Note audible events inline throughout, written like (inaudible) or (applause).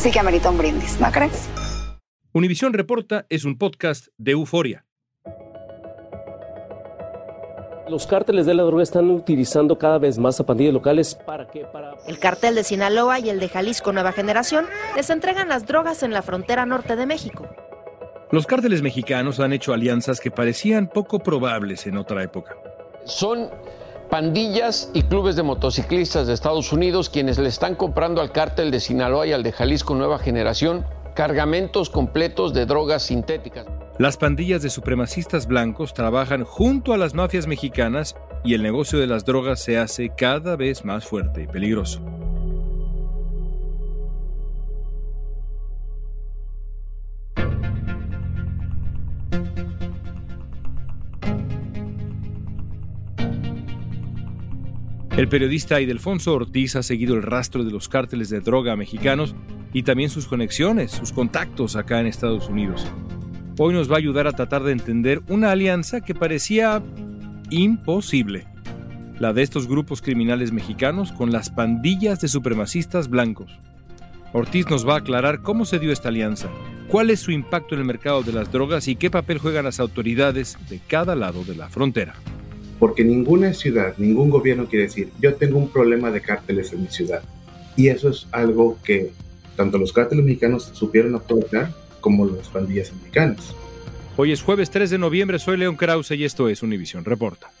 sí que amerita un brindis, ¿no crees? Univisión Reporta es un podcast de euforia. Los cárteles de la droga están utilizando cada vez más a pandillas locales para que para El cartel de Sinaloa y el de Jalisco Nueva Generación les entregan las drogas en la frontera norte de México. Los cárteles mexicanos han hecho alianzas que parecían poco probables en otra época. Son pandillas y clubes de motociclistas de Estados Unidos quienes le están comprando al cártel de Sinaloa y al de Jalisco Nueva Generación cargamentos completos de drogas sintéticas. Las pandillas de supremacistas blancos trabajan junto a las mafias mexicanas y el negocio de las drogas se hace cada vez más fuerte y peligroso. El periodista Idelfonso Ortiz ha seguido el rastro de los cárteles de droga mexicanos y también sus conexiones, sus contactos acá en Estados Unidos. Hoy nos va a ayudar a tratar de entender una alianza que parecía imposible, la de estos grupos criminales mexicanos con las pandillas de supremacistas blancos. Ortiz nos va a aclarar cómo se dio esta alianza, cuál es su impacto en el mercado de las drogas y qué papel juegan las autoridades de cada lado de la frontera. Porque ninguna ciudad, ningún gobierno quiere decir, yo tengo un problema de cárteles en mi ciudad. Y eso es algo que tanto los cárteles mexicanos supieron aprovechar como las pandillas americanas. Hoy es jueves 3 de noviembre, soy León Krause y esto es Univisión Reporta.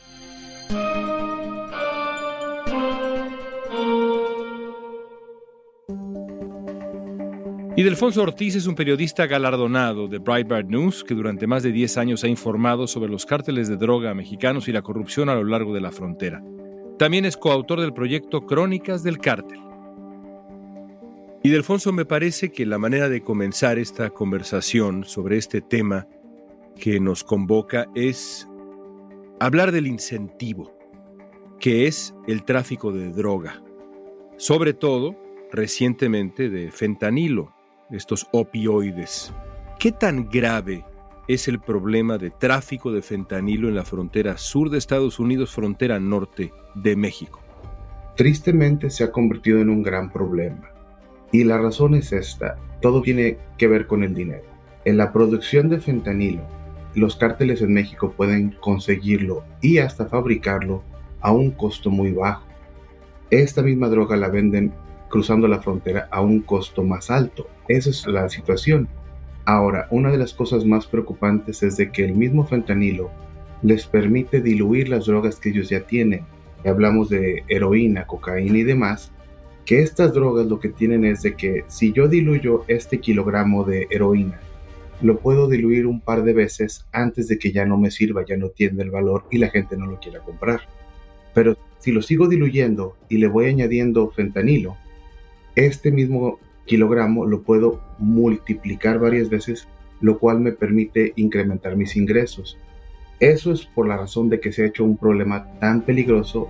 Idelfonso Ortiz es un periodista galardonado de Breitbart News que durante más de 10 años ha informado sobre los cárteles de droga mexicanos y la corrupción a lo largo de la frontera. También es coautor del proyecto Crónicas del Cártel. Idelfonso, me parece que la manera de comenzar esta conversación sobre este tema que nos convoca es hablar del incentivo, que es el tráfico de droga, sobre todo recientemente de fentanilo, estos opioides. ¿Qué tan grave es el problema de tráfico de fentanilo en la frontera sur de Estados Unidos, frontera norte de México? Tristemente se ha convertido en un gran problema. Y la razón es esta, todo tiene que ver con el dinero. En la producción de fentanilo, los cárteles en México pueden conseguirlo y hasta fabricarlo a un costo muy bajo. Esta misma droga la venden cruzando la frontera a un costo más alto. Esa es la situación. Ahora, una de las cosas más preocupantes es de que el mismo fentanilo les permite diluir las drogas que ellos ya tienen. Hablamos de heroína, cocaína y demás, que estas drogas lo que tienen es de que si yo diluyo este kilogramo de heroína, lo puedo diluir un par de veces antes de que ya no me sirva, ya no tiene el valor y la gente no lo quiera comprar. Pero si lo sigo diluyendo y le voy añadiendo fentanilo, este mismo kilogramo lo puedo multiplicar varias veces, lo cual me permite incrementar mis ingresos. Eso es por la razón de que se ha hecho un problema tan peligroso.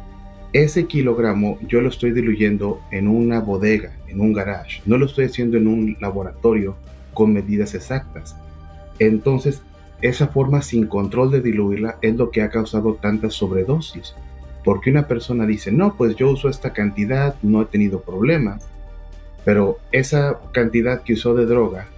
Ese kilogramo yo lo estoy diluyendo en una bodega, en un garage. No lo estoy haciendo en un laboratorio con medidas exactas. Entonces, esa forma sin control de diluirla es lo que ha causado tantas sobredosis. Porque una persona dice, no, pues yo uso esta cantidad, no he tenido problemas pero esa cantidad que usó de droga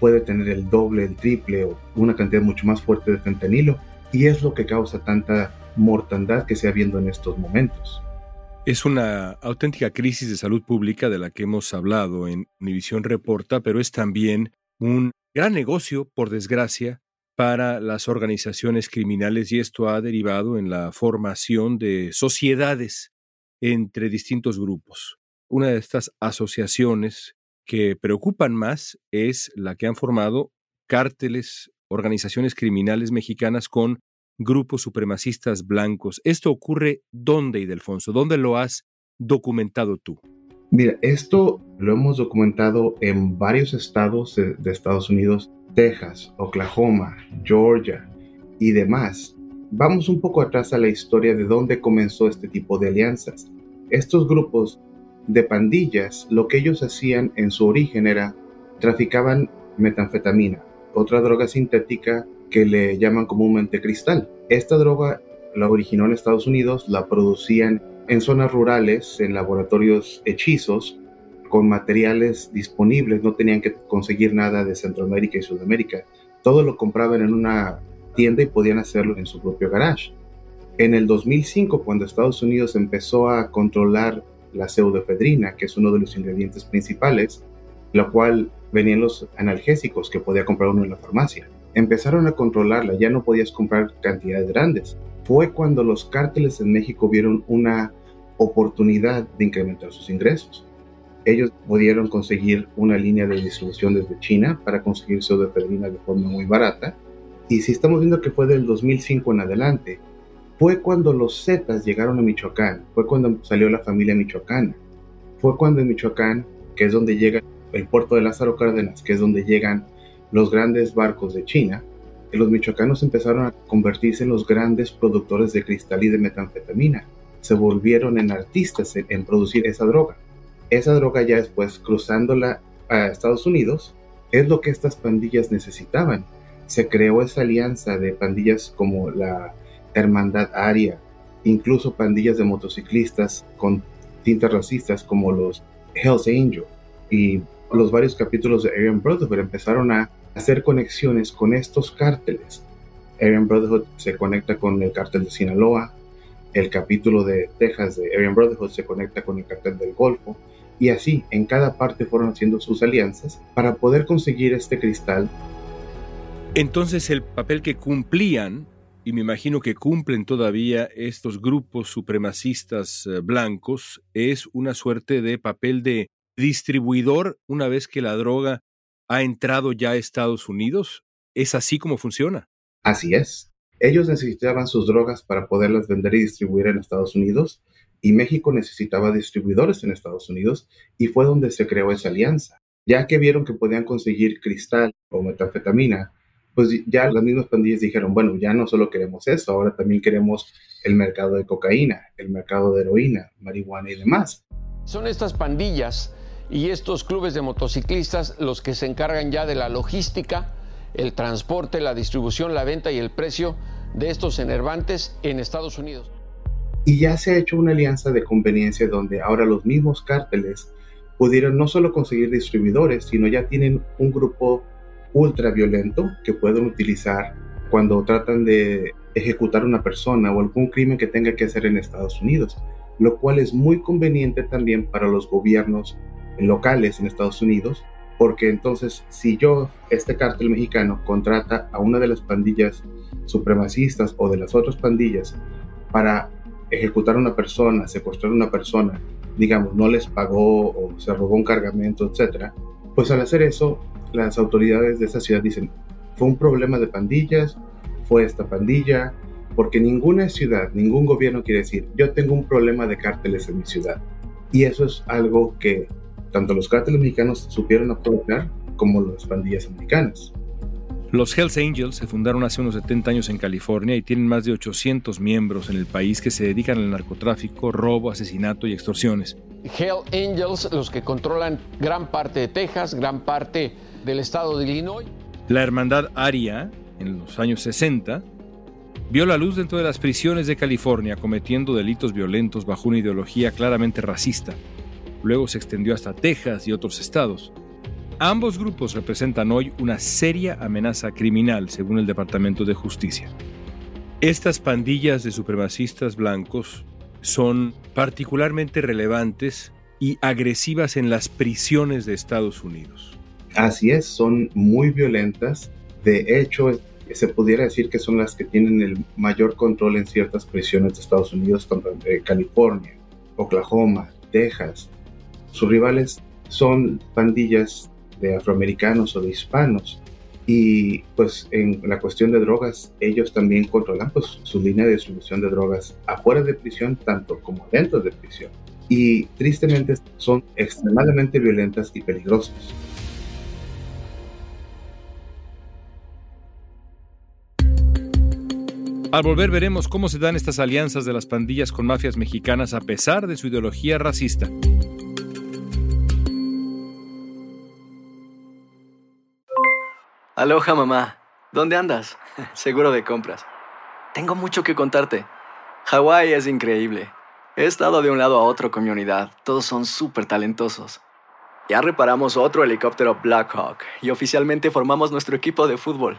puede tener el doble, el triple o una cantidad mucho más fuerte de fentanilo y es lo que causa tanta mortandad que se ha viendo en estos momentos. Es una auténtica crisis de salud pública de la que hemos hablado en Univisión Reporta, pero es también un gran negocio, por desgracia, para las organizaciones criminales y esto ha derivado en la formación de sociedades entre distintos grupos. Una de estas asociaciones que preocupan más es la que han formado cárteles, organizaciones criminales mexicanas con grupos supremacistas blancos. ¿Esto ocurre dónde, Idelfonso? ¿Dónde lo has documentado tú? Mira, esto lo hemos documentado en varios estados de, de, Estados Unidos, Texas, Oklahoma, Georgia y demás. Vamos un poco atrás a la historia de dónde comenzó este tipo de alianzas. Estos grupos de pandillas, lo que ellos hacían en su origen era traficaban metanfetamina, otra droga sintética que le llaman comúnmente cristal. Esta droga la originó en Estados Unidos, la producían en zonas rurales, en laboratorios hechizos, con materiales disponibles, no tenían que conseguir nada de Centroamérica y Sudamérica. Todo lo compraban en una tienda y podían hacerlo en su propio garage. En el 2005, cuando Estados Unidos empezó a controlar la pseudoefedrina, que es uno de los ingredientes principales, lo cual venían los analgésicos que podía comprar uno en la farmacia. Empezaron a controlarla, ya no podías comprar cantidades grandes. Fue cuando los cárteles en México vieron una oportunidad de incrementar sus ingresos. Ellos pudieron conseguir una línea de distribución desde China para conseguir pseudoefedrina de forma muy barata. Y si estamos viendo que fue del 2005 en adelante, fue cuando los Zetas llegaron a Michoacán, fue cuando salió la familia michoacana, fue cuando en Michoacán, que es donde llega el puerto de Lázaro Cárdenas, que es donde llegan los grandes barcos de China, los michoacanos empezaron a convertirse en los grandes productores de cristal y de metanfetamina. Se volvieron en artistas en, producir esa droga. Esa droga ya después cruzándola a Estados Unidos es lo que estas pandillas necesitaban. Se creó esa alianza de pandillas como la Hermandad Aria, incluso pandillas de motociclistas con tintas racistas como los Hells Angels y los varios capítulos de Aryan Brotherhood empezaron a hacer conexiones con estos cárteles. Aryan Brotherhood se conecta con el cártel de Sinaloa, el capítulo de Texas de Aryan Brotherhood se conecta con el cártel del Golfo, y así en cada parte fueron haciendo sus alianzas para poder conseguir este cristal. Entonces el papel que cumplían, y me imagino que cumplen todavía estos grupos supremacistas eh, blancos, es una suerte de papel de distribuidor una vez que la droga ha entrado ya a Estados Unidos? ¿Es así como funciona? Así es. Ellos necesitaban sus drogas para poderlas vender y distribuir en Estados Unidos y México necesitaba distribuidores en Estados Unidos y fue donde se creó esa alianza. Ya que vieron que podían conseguir cristal o metanfetamina, pues ya las mismas pandillas dijeron, bueno, ya no solo queremos eso, ahora también queremos el mercado de cocaína, el mercado de heroína, marihuana y demás. Son estas pandillas y estos clubes de motociclistas los que se encargan ya de la logística, el transporte, la distribución, la venta y el precio de estos enervantes en Estados Unidos. Y ya se ha hecho una alianza de conveniencia donde ahora los mismos cárteles pudieron no solo conseguir distribuidores, sino ya tienen un grupo ultra violento que pueden utilizar cuando tratan de ejecutar una persona o algún crimen que tenga que hacer en Estados Unidos, lo cual es muy conveniente también para los gobiernos locales en Estados Unidos, porque entonces si yo, este cártel mexicano, contrata a una de las pandillas supremacistas o de las otras pandillas para ejecutar a una persona, secuestrar a una persona, digamos, no les pagó o se robó un cargamento, etcétera, pues al hacer eso, las autoridades de esa ciudad dicen, fue un problema de pandillas, fue esta pandilla, porque ninguna ciudad, ningún gobierno quiere decir, yo tengo un problema de cárteles en mi ciudad. Y eso es algo que tanto los cárteles mexicanos supieron aprovechar como las pandillas americanas. Los Hells Angels se fundaron hace unos 70 años en California y tienen más de 800 miembros en el país que se dedican al narcotráfico, robo, asesinato y extorsiones. Hell Angels, los que controlan gran parte de Texas, gran parte del estado de Illinois. La hermandad Aria, en los años 60, vio la luz dentro de las prisiones de California cometiendo delitos violentos bajo una ideología claramente racista luego se extendió hasta Texas y otros estados. Ambos grupos representan hoy una seria amenaza criminal, según el Departamento de Justicia. Estas pandillas de supremacistas blancos son particularmente relevantes y agresivas en las prisiones de Estados Unidos. Así es, son muy violentas. De hecho, se pudiera decir que son las que tienen el mayor control en ciertas prisiones de Estados Unidos, como de California, Oklahoma, Texas. Sus rivales son pandillas de afroamericanos o de hispanos. Y pues en la cuestión de drogas, ellos también controlan pues, su línea de distribución de drogas afuera de prisión, tanto como dentro de prisión. Y tristemente son extremadamente violentas y peligrosas. Al volver veremos cómo se dan estas alianzas de las pandillas con mafias mexicanas a pesar de su ideología racista. Aloha mamá, ¿dónde andas? (laughs) Seguro de compras. Tengo mucho que contarte. Hawái es increíble. He estado de un lado a otro con mi unidad. Todos son súper talentosos. Ya reparamos otro helicóptero Blackhawk y oficialmente formamos nuestro equipo de fútbol.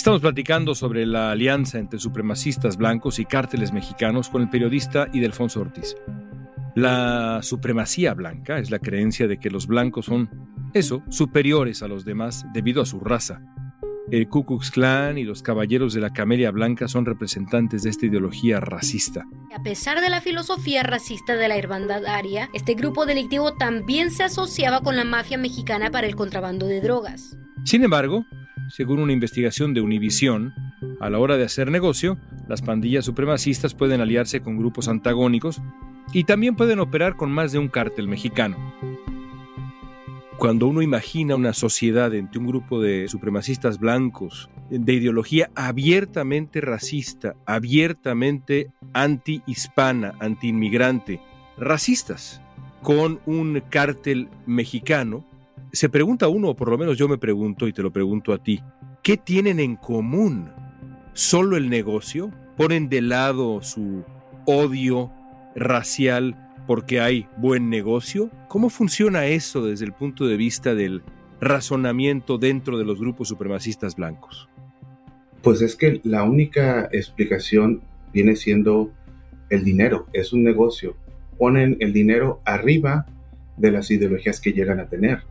Estamos platicando sobre la alianza entre supremacistas blancos y cárteles mexicanos con el periodista Idelfonso Ortiz. La supremacía blanca es la creencia de que los blancos son, eso, superiores a los demás debido a su raza. El Ku Klux Klan y los Caballeros de la Camelia Blanca son representantes de esta ideología racista. A pesar de la filosofía racista de la hermandad aria, este grupo delictivo también se asociaba con la mafia mexicana para el contrabando de drogas. Sin embargo, según una investigación de Univision, a la hora de hacer negocio, las pandillas supremacistas pueden aliarse con grupos antagónicos y también pueden operar con más de un cártel mexicano. Cuando uno imagina una sociedad entre un grupo de supremacistas blancos, de ideología abiertamente racista, abiertamente anti-hispana, anti-inmigrante, racistas, con un cártel mexicano, se pregunta uno, o por lo menos yo me pregunto y te lo pregunto a ti, ¿qué tienen en común? ¿Solo el negocio? ¿Ponen de lado su odio racial porque hay buen negocio? ¿Cómo funciona eso desde el punto de vista del razonamiento dentro de los grupos supremacistas blancos? Pues es que la única explicación viene siendo el dinero, es un negocio. Ponen el dinero arriba de las ideologías que llegan a tener.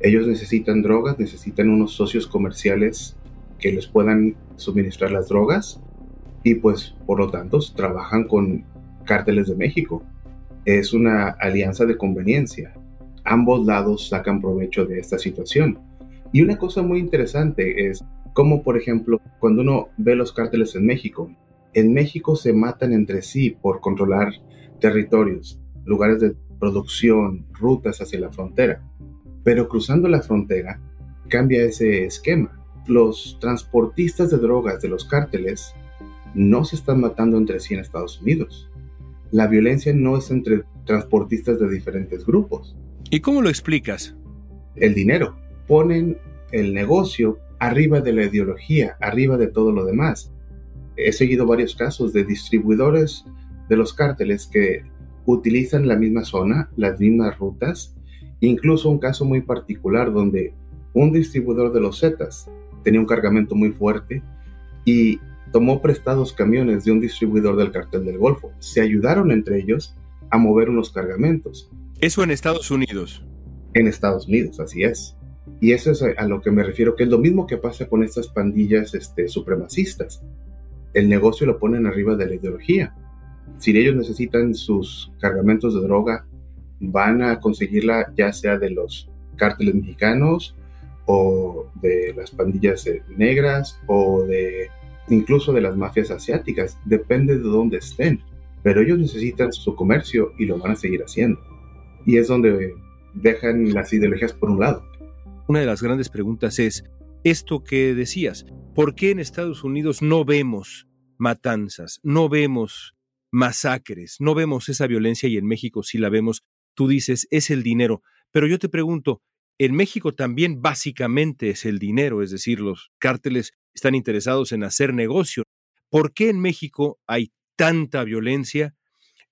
Ellos necesitan drogas, necesitan unos socios comerciales que les puedan suministrar las drogas y pues por lo tanto trabajan con cárteles de México. Es una alianza de conveniencia. Ambos lados sacan provecho de esta situación. Y una cosa muy interesante es como por ejemplo cuando uno ve los cárteles en México, en México se matan entre sí por controlar territorios, lugares de producción, rutas hacia la frontera. Pero cruzando la frontera cambia ese esquema. Los transportistas de drogas de los cárteles no se están matando entre sí en Estados Unidos. La violencia no es entre transportistas de diferentes grupos. ¿Y cómo lo explicas? El dinero. Ponen el negocio arriba de la ideología, arriba de todo lo demás. He seguido varios casos de distribuidores de los cárteles que utilizan la misma zona, las mismas rutas, Incluso un caso muy particular donde un distribuidor de los Zetas tenía un cargamento muy fuerte y tomó prestados camiones de un distribuidor del cartel del Golfo. Se ayudaron entre ellos a mover unos cargamentos. Eso en Estados Unidos. En Estados Unidos, así es. Y eso es a lo que me refiero, que es lo mismo que pasa con estas pandillas este, supremacistas. El negocio lo ponen arriba de la ideología. Si ellos necesitan sus cargamentos de droga, van a conseguirla ya sea de los cárteles mexicanos o de las pandillas eh, negras o de incluso de las mafias asiáticas, depende de dónde estén, pero ellos necesitan su comercio y lo van a seguir haciendo. Y es donde dejan las ideologías por un lado. Una de las grandes preguntas es, esto que decías, ¿por qué en Estados Unidos no vemos matanzas, no vemos masacres, no vemos esa violencia y en México sí la vemos? Tú dices, es el dinero, pero yo te pregunto, en México también básicamente es el dinero, es decir, los cárteles están interesados en hacer negocio. ¿Por qué en México hay tanta violencia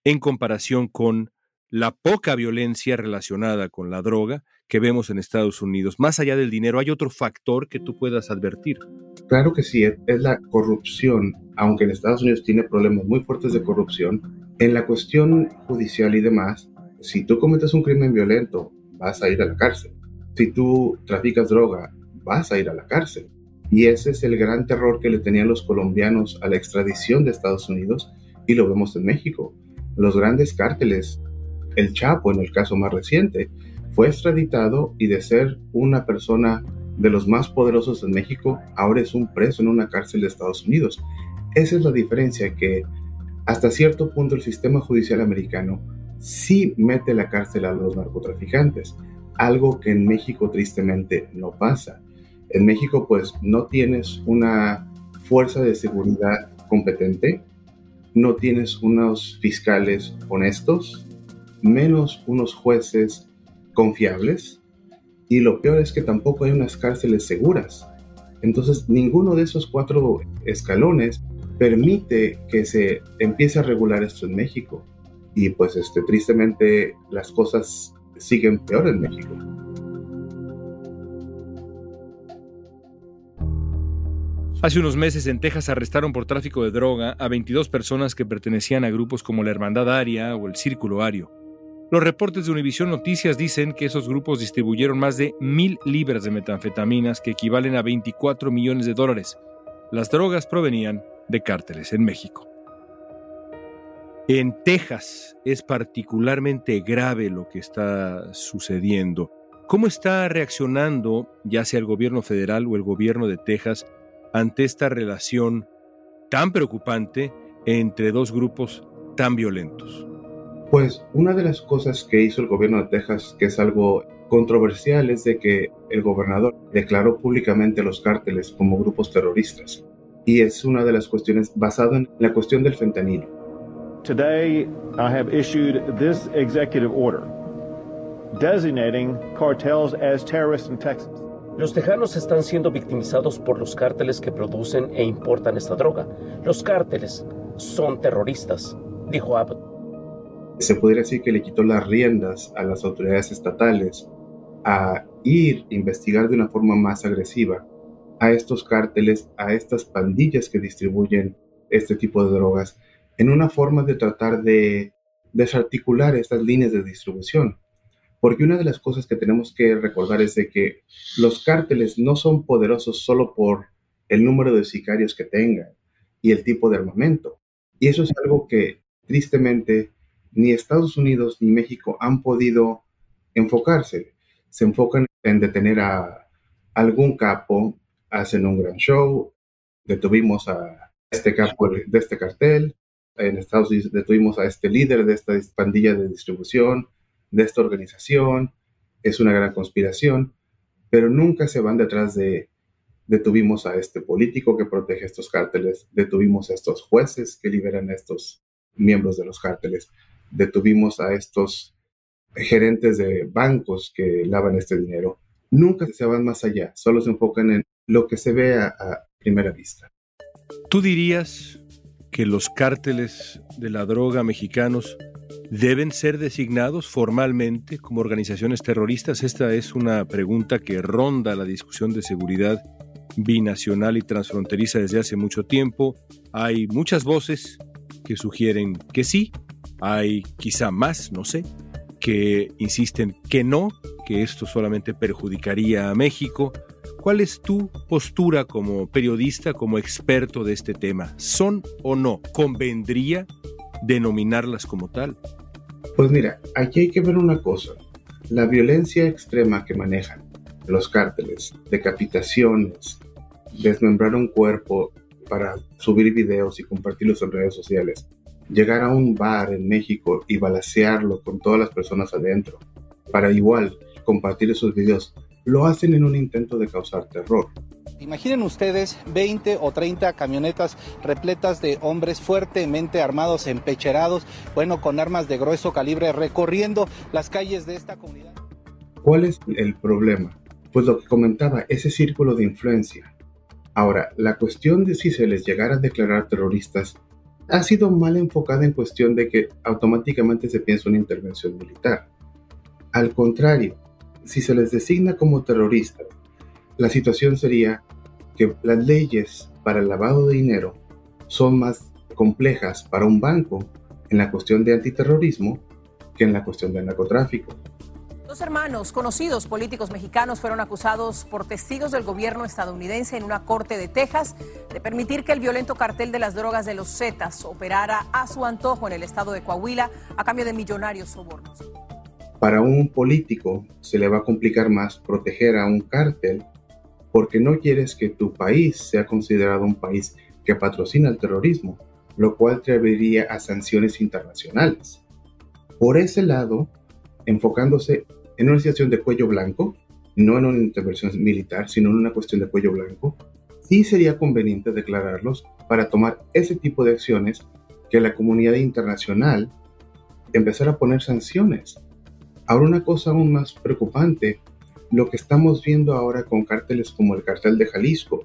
en comparación con la poca violencia relacionada con la droga que vemos en Estados Unidos? Más allá del dinero, ¿hay otro factor que tú puedas advertir? Claro que sí, es la corrupción, aunque en Estados Unidos tiene problemas muy fuertes de corrupción. En la cuestión judicial y demás, si tú cometes un crimen violento, vas a ir a la cárcel. Si tú traficas droga, vas a ir a la cárcel. Y ese es el gran terror que le tenían los colombianos a la extradición de Estados Unidos y lo vemos en México. Los grandes cárteles, el Chapo en el caso más reciente, fue extraditado y de ser una persona de los más poderosos en México, ahora es un preso en una cárcel de Estados Unidos. Esa es la diferencia que hasta cierto punto el sistema judicial americano sí mete la cárcel a los narcotraficantes, algo que en México tristemente no pasa. En México pues no tienes una fuerza de seguridad competente, no tienes unos fiscales honestos, menos unos jueces confiables y lo peor es que tampoco hay unas cárceles seguras. Entonces ninguno de esos cuatro escalones permite que se empiece a regular esto en México. Y pues este, tristemente las cosas siguen peor en México. Hace unos meses en Texas arrestaron por tráfico de droga a 22 personas que pertenecían a grupos como la Hermandad Aria o el Círculo Ario. Los reportes de Univision Noticias dicen que esos grupos distribuyeron más de mil libras de metanfetaminas que equivalen a 24 millones de dólares. Las drogas provenían de cárteles en México. En Texas es particularmente grave lo que está sucediendo. ¿Cómo está reaccionando ya sea el gobierno federal o el gobierno de Texas ante esta relación tan preocupante entre dos grupos tan violentos? Pues una de las cosas que hizo el gobierno de Texas, que es algo controversial, es de que el gobernador declaró públicamente los cárteles como grupos terroristas. Y es una de las cuestiones basada en la cuestión del fentanilo. Today, I have issued this executive order designating cartels as terrorists in Texas. Los tejanos están siendo victimizados por los cárteles que producen e importan esta droga. Los cárteles son terroristas, dijo Abbott. Se podría decir que le quitó las riendas a las autoridades estatales a ir a investigar de una forma más agresiva a estos cárteles, a estas pandillas que distribuyen este tipo de drogas en una forma de tratar de desarticular estas líneas de distribución. Porque una de las cosas que tenemos que recordar es de que los cárteles no son poderosos solo por el número de sicarios que tengan y el tipo de armamento. Y eso es algo que tristemente ni Estados Unidos ni México han podido enfocarse. Se enfocan en detener a algún capo, hacen un gran show, detuvimos a este capo de este cartel, en Estados Unidos detuvimos a este líder de esta pandilla de distribución, de esta organización, es una gran conspiración, pero nunca se van detrás de detuvimos a este político que protege estos cárteles, detuvimos a estos jueces que liberan a estos miembros de los cárteles, detuvimos a estos gerentes de bancos que lavan este dinero. Nunca se van más allá, solo se enfocan en lo que se ve a, a primera vista. ¿Tú dirías que los cárteles de la droga mexicanos deben ser designados formalmente como organizaciones terroristas? Esta es una pregunta que ronda la discusión de seguridad binacional y transfronteriza desde hace mucho tiempo. Hay muchas voces que sugieren que sí, hay quizá más, no sé, que insisten que no, que esto solamente perjudicaría a México. ¿Cuál es tu postura como periodista, como experto de este tema? ¿Son o no? ¿Convendría denominarlas como tal? Pues mira, aquí hay que ver una cosa. La violencia extrema que manejan los cárteles, decapitaciones, desmembrar un cuerpo para subir videos y compartirlos en redes sociales, llegar a un bar en México y balasearlo con todas las personas adentro, para igual compartir esos videos, lo hacen en un intento de causar terror. Imaginen ustedes 20 o 30 camionetas repletas de hombres fuertemente armados, empecherados, bueno, con armas de grueso calibre, recorriendo las calles de esta comunidad. ¿Cuál es el problema? Pues lo que comentaba, ese círculo de influencia. Ahora, la cuestión de si se les llegara a declarar terroristas ha sido mal enfocada en cuestión de que automáticamente se piensa una intervención militar. Al contrario, si se les designa como terroristas, la situación sería que las leyes para el lavado de dinero son más complejas para un banco en la cuestión de antiterrorismo que en la cuestión del narcotráfico. Dos hermanos conocidos políticos mexicanos fueron acusados por testigos del gobierno estadounidense en una corte de Texas de permitir que el violento cartel de las drogas de los Zetas operara a su antojo en el estado de Coahuila a cambio de millonarios sobornos. Para un político se le va a complicar más proteger a un cártel porque no quieres que tu país sea considerado un país que patrocina el terrorismo, lo cual traería a sanciones internacionales. Por ese lado, enfocándose en una situación de cuello blanco, no en una intervención militar, sino en una cuestión de cuello blanco, sí sería conveniente declararlos para tomar ese tipo de acciones que la comunidad internacional empezara a poner sanciones. Ahora una cosa aún más preocupante, lo que estamos viendo ahora con cárteles como el cartel de Jalisco,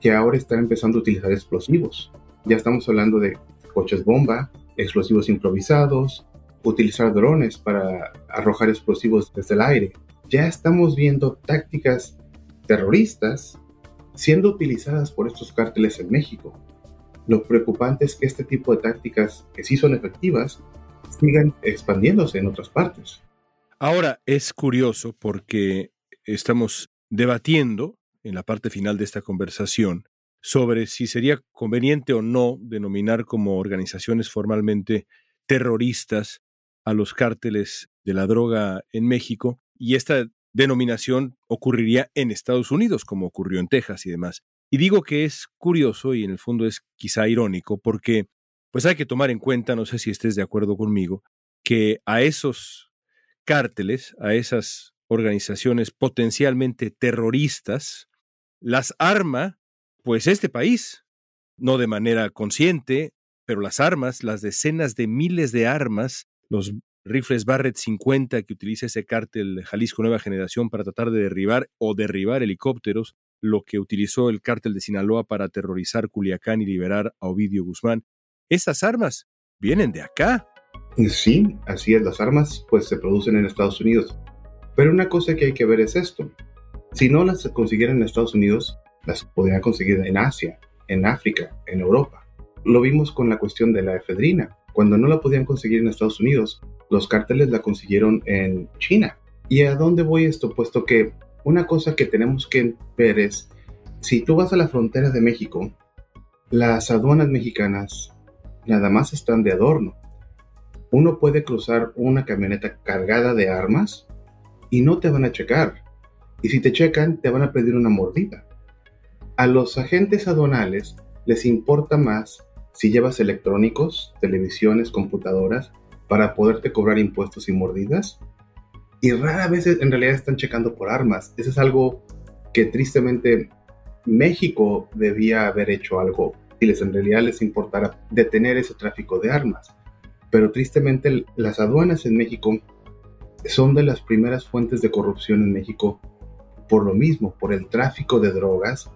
que ahora están empezando a utilizar explosivos. Ya estamos hablando de coches bomba, explosivos improvisados, utilizar drones para arrojar explosivos desde el aire. Ya estamos viendo tácticas terroristas siendo utilizadas por estos cárteles en México. Lo preocupante es que este tipo de tácticas, que sí son efectivas, sigan expandiéndose en otras partes. Ahora es curioso porque estamos debatiendo en la parte final de esta conversación sobre si sería conveniente o no denominar como organizaciones formalmente terroristas a los cárteles de la droga en México y esta denominación ocurriría en Estados Unidos, como ocurrió en Texas y demás. Y digo que es curioso y en el fondo es quizá irónico porque pues hay que tomar en cuenta, no sé si estés de acuerdo conmigo, que a esos cárteles, a esas organizaciones potencialmente terroristas, las arma pues este país, no de manera consciente, pero las armas, las decenas de miles de armas los rifles Barrett 50 que utiliza ese cártel Jalisco Nueva Generación para tratar de derribar o derribar helicópteros, lo que utilizó el cártel de Sinaloa para aterrorizar Culiacán y liberar a Ovidio Guzmán. Esas armas vienen de acá. Sí, así es, las armas pues se producen en Estados Unidos. Pero una cosa que hay que ver es esto. Si no las consiguieran en Estados Unidos, las podrían conseguir en Asia, en África, en Europa. Lo vimos con la cuestión de la efedrina. Cuando no la podían conseguir en Estados Unidos, los cárteles la consiguieron en China. ¿Y a dónde voy esto? Puesto que una cosa que tenemos que ver es, si tú vas a la frontera de México, las aduanas mexicanas nada más están de adorno. Uno puede cruzar una camioneta cargada de armas y no te van a checar. Y si te checan, te van a pedir una mordida. A los agentes aduanales les importa más si llevas electrónicos, televisiones, computadoras, para poderte cobrar impuestos y mordidas. Y rara vez en realidad están checando por armas. Eso es algo que tristemente México debía haber hecho algo si les en realidad les importara detener ese tráfico de armas. Pero tristemente las aduanas en México son de las primeras fuentes de corrupción en México por lo mismo, por el tráfico de drogas,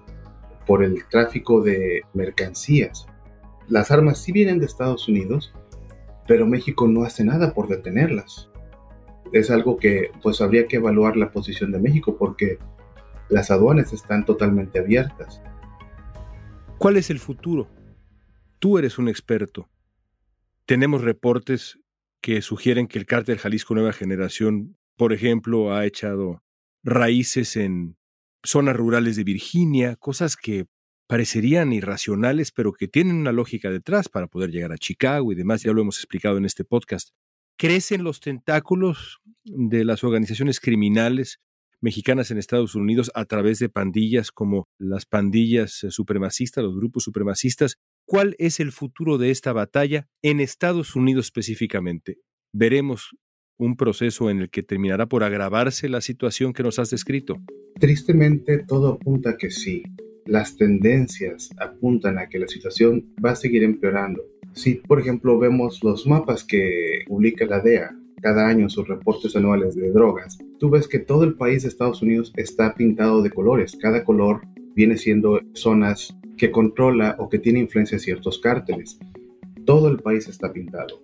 por el tráfico de mercancías las armas sí vienen de Estados Unidos, pero México no hace nada por detenerlas. Es algo que pues habría que evaluar la posición de México porque las aduanas están totalmente abiertas. ¿Cuál es el futuro? Tú eres un experto. Tenemos reportes que sugieren que el cártel Jalisco Nueva Generación, por ejemplo, ha echado raíces en zonas rurales de Virginia, cosas que parecerían irracionales, pero que tienen una lógica detrás para poder llegar a Chicago y demás, ya lo hemos explicado en este podcast. Crecen los tentáculos de las organizaciones criminales mexicanas en Estados Unidos a través de pandillas como las pandillas eh, supremacistas, los grupos supremacistas. ¿Cuál es el futuro de esta batalla en Estados Unidos específicamente? Veremos un proceso en el que terminará por agravarse la situación que nos has descrito. Tristemente, todo apunta a que sí. Las tendencias apuntan a que la situación va a seguir empeorando. Si, por ejemplo, vemos los mapas que publica la DEA cada año sus reportes anuales de drogas, tú ves que todo el país de Estados Unidos está pintado de colores. Cada color viene siendo zonas que controla o que tiene influencia ciertos cárteles. Todo el país está pintado.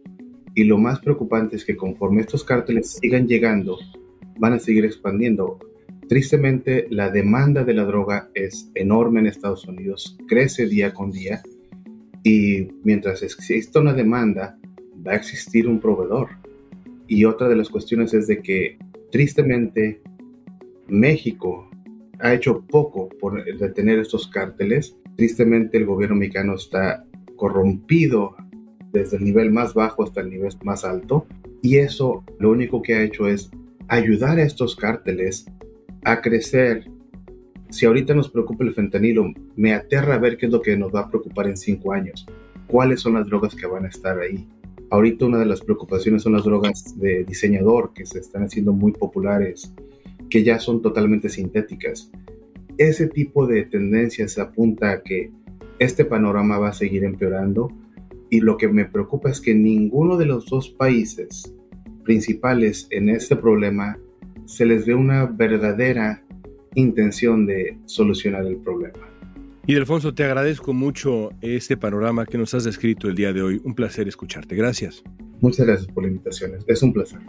Y lo más preocupante es que conforme estos cárteles sigan llegando, van a seguir expandiendo. Tristemente, la demanda de la droga es enorme en Estados Unidos, crece día con día y mientras exista una demanda, va a existir un proveedor. Y otra de las cuestiones es de que tristemente México ha hecho poco por detener estos cárteles. Tristemente el gobierno mexicano está corrompido desde el nivel más bajo hasta el nivel más alto. Y eso lo único que ha hecho es ayudar a estos cárteles a crecer. Si ahorita nos preocupa el fentanilo, me aterra ver qué es lo que nos va a preocupar en cinco años. ¿Cuáles son las drogas que van a estar ahí? Ahorita una de las preocupaciones son las drogas de diseñador que se están haciendo muy populares, que ya son totalmente sintéticas. Ese tipo de tendencias apunta a que este panorama va a seguir empeorando y lo que me preocupa es que ninguno de los dos países principales en este problema se les ve una verdadera intención de solucionar el problema. Y Delfonso, te agradezco mucho este panorama que nos has descrito el día de hoy. Un placer escucharte. Gracias. Muchas gracias por la invitación. Es un placer.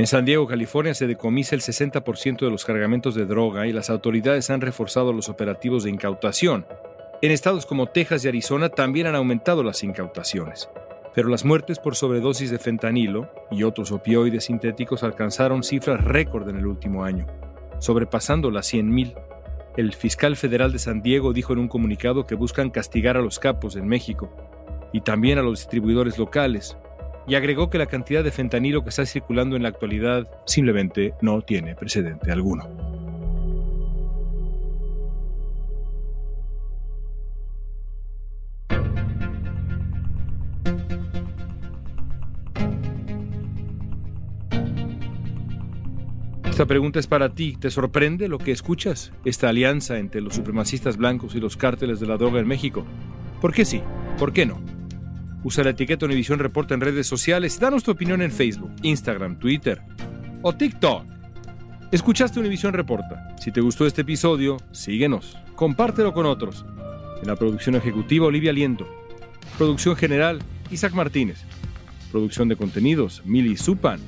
En San Diego, California, se decomisa el 60% de los cargamentos de droga y las autoridades han reforzado los operativos de incautación. En estados como Texas y Arizona también han aumentado las incautaciones. Pero las muertes por sobredosis de fentanilo y otros opioides sintéticos alcanzaron cifras récord en el último año, sobrepasando las 100.000. El fiscal federal de San Diego dijo en un comunicado que buscan castigar a los capos en México y también a los distribuidores locales, y agregó que la cantidad de fentanilo que está circulando en la actualidad simplemente no tiene precedente alguno. Esta pregunta es para ti. ¿Te sorprende lo que escuchas? Esta alianza entre los supremacistas blancos y los cárteles de la droga en México. ¿Por qué sí? ¿Por qué no? Usa la etiqueta Univisión Reporta en redes sociales y danos tu opinión en Facebook, Instagram, Twitter o TikTok. Escuchaste Univisión Reporta. Si te gustó este episodio, síguenos, compártelo con otros. En la producción ejecutiva, Olivia Liendo. Producción general, Isaac Martínez. Producción de contenidos, Mili Supan.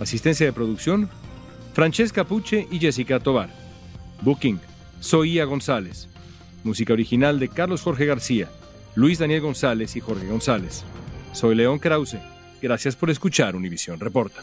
Asistencia de producción, Francesca Puche y Jessica Tobar. Booking, Soía González. Música original de Carlos Jorge García. Luis Daniel González y Jorge González. Soy León Krause. Gracias por escuchar Univisión Reporta.